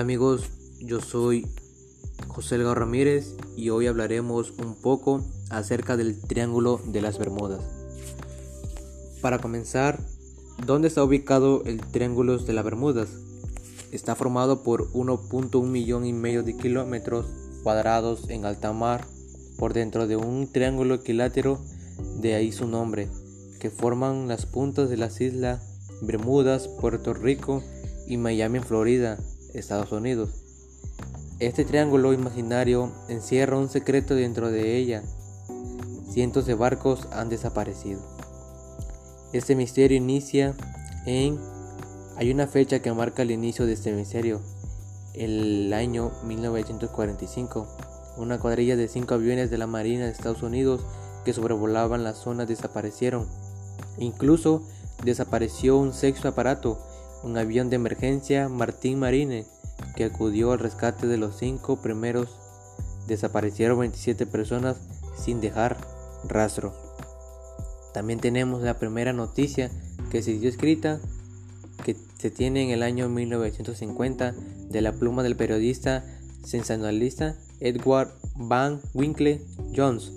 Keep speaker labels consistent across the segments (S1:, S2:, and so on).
S1: Hola amigos, yo soy José Elgar Ramírez y hoy hablaremos un poco acerca del Triángulo de las Bermudas. Para comenzar, ¿dónde está ubicado el Triángulo de las Bermudas? Está formado por 1.1 millón y medio de kilómetros cuadrados en alta mar por dentro de un triángulo equilátero, de ahí su nombre, que forman las puntas de las islas Bermudas, Puerto Rico y Miami, Florida, Estados Unidos. Este triángulo imaginario encierra un secreto dentro de ella. Cientos de barcos han desaparecido. Este misterio inicia en... Hay una fecha que marca el inicio de este misterio, el año 1945. Una cuadrilla de cinco aviones de la Marina de Estados Unidos que sobrevolaban la zona desaparecieron. Incluso desapareció un sexto aparato un avión de emergencia Martín Marine que acudió al rescate de los cinco primeros. Desaparecieron 27 personas sin dejar rastro. También tenemos la primera noticia que se dio escrita que se tiene en el año 1950 de la pluma del periodista sensacionalista Edward Van Winkle Jones,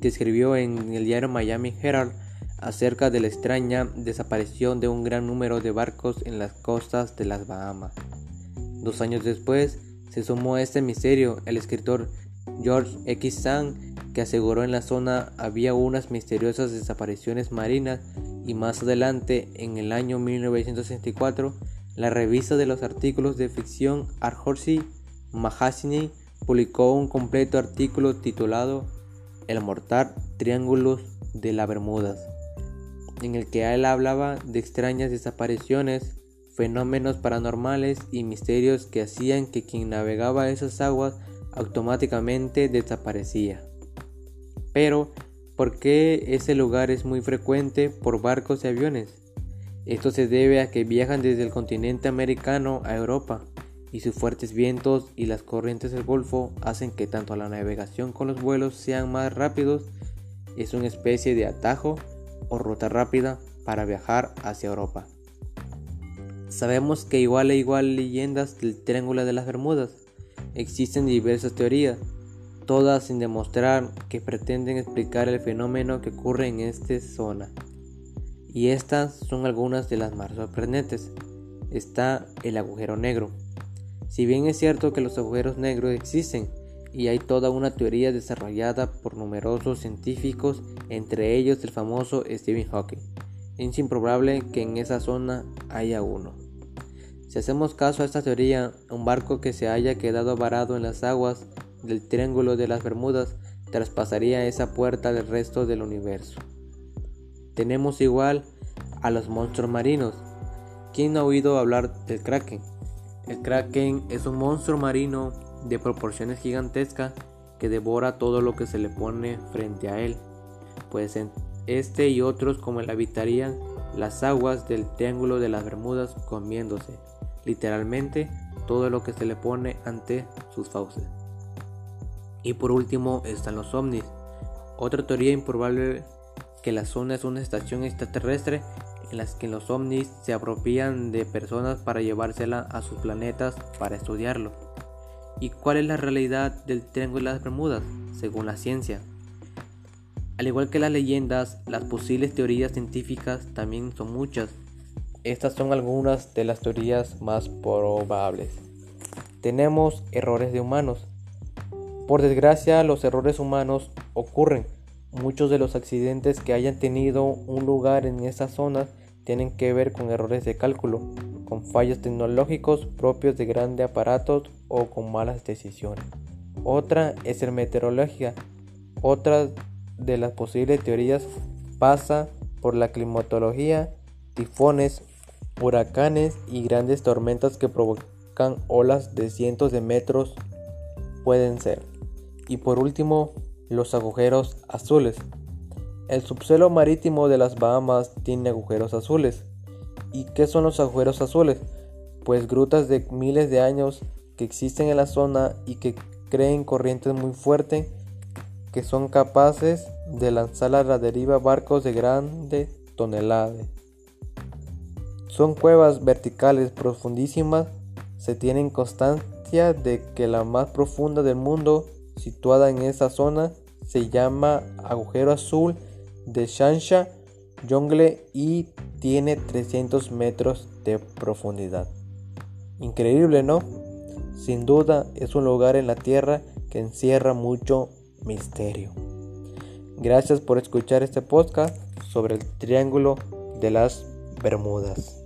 S1: que escribió en el diario Miami Herald acerca de la extraña desaparición de un gran número de barcos en las costas de las Bahamas. Dos años después se sumó a este misterio el escritor George X. Sand, que aseguró en la zona había unas misteriosas desapariciones marinas y más adelante, en el año 1964, la revista de los artículos de ficción Arhorsey Magazine publicó un completo artículo titulado El mortal triángulo de las Bermudas en el que él hablaba de extrañas desapariciones, fenómenos paranormales y misterios que hacían que quien navegaba esas aguas automáticamente desaparecía. Pero, ¿por qué ese lugar es muy frecuente por barcos y aviones? Esto se debe a que viajan desde el continente americano a Europa y sus fuertes vientos y las corrientes del Golfo hacen que tanto la navegación con los vuelos sean más rápidos, es una especie de atajo o ruta rápida para viajar hacia Europa. Sabemos que igual e igual leyendas del Triángulo de las Bermudas. Existen diversas teorías, todas sin demostrar que pretenden explicar el fenómeno que ocurre en esta zona. Y estas son algunas de las más sorprendentes. Está el agujero negro. Si bien es cierto que los agujeros negros existen, y hay toda una teoría desarrollada por numerosos científicos, entre ellos el famoso Stephen Hawking. Es improbable que en esa zona haya uno. Si hacemos caso a esta teoría, un barco que se haya quedado varado en las aguas del Triángulo de las Bermudas traspasaría esa puerta del resto del universo. Tenemos igual a los monstruos marinos. ¿Quién ha oído hablar del Kraken? El Kraken es un monstruo marino de proporciones gigantescas que devora todo lo que se le pone frente a él, pues este y otros como él habitarían las aguas del Triángulo de las Bermudas comiéndose, literalmente, todo lo que se le pone ante sus fauces. Y por último están los ovnis. Otra teoría improbable que la zona es una estación extraterrestre en las que los ovnis se apropian de personas para llevársela a sus planetas para estudiarlo. ¿Y cuál es la realidad del Triángulo de las Bermudas, según la ciencia? Al igual que las leyendas, las posibles teorías científicas también son muchas. Estas son algunas de las teorías más probables. Tenemos errores de humanos. Por desgracia, los errores humanos ocurren. Muchos de los accidentes que hayan tenido un lugar en esa zona tienen que ver con errores de cálculo, con fallos tecnológicos propios de grandes aparatos o con malas decisiones. Otra es el meteorología. Otra de las posibles teorías pasa por la climatología, tifones, huracanes y grandes tormentas que provocan olas de cientos de metros pueden ser. Y por último, los agujeros azules. El subsuelo marítimo de las Bahamas tiene agujeros azules. ¿Y qué son los agujeros azules? Pues grutas de miles de años que existen en la zona y que creen corrientes muy fuertes que son capaces de lanzar a la deriva barcos de grandes toneladas. Son cuevas verticales profundísimas Se tiene constancia de que la más profunda del mundo, situada en esa zona, se llama agujero azul de Shansha Jungle y tiene 300 metros de profundidad. Increíble, ¿no? Sin duda es un lugar en la Tierra que encierra mucho misterio. Gracias por escuchar este podcast sobre el Triángulo de las Bermudas.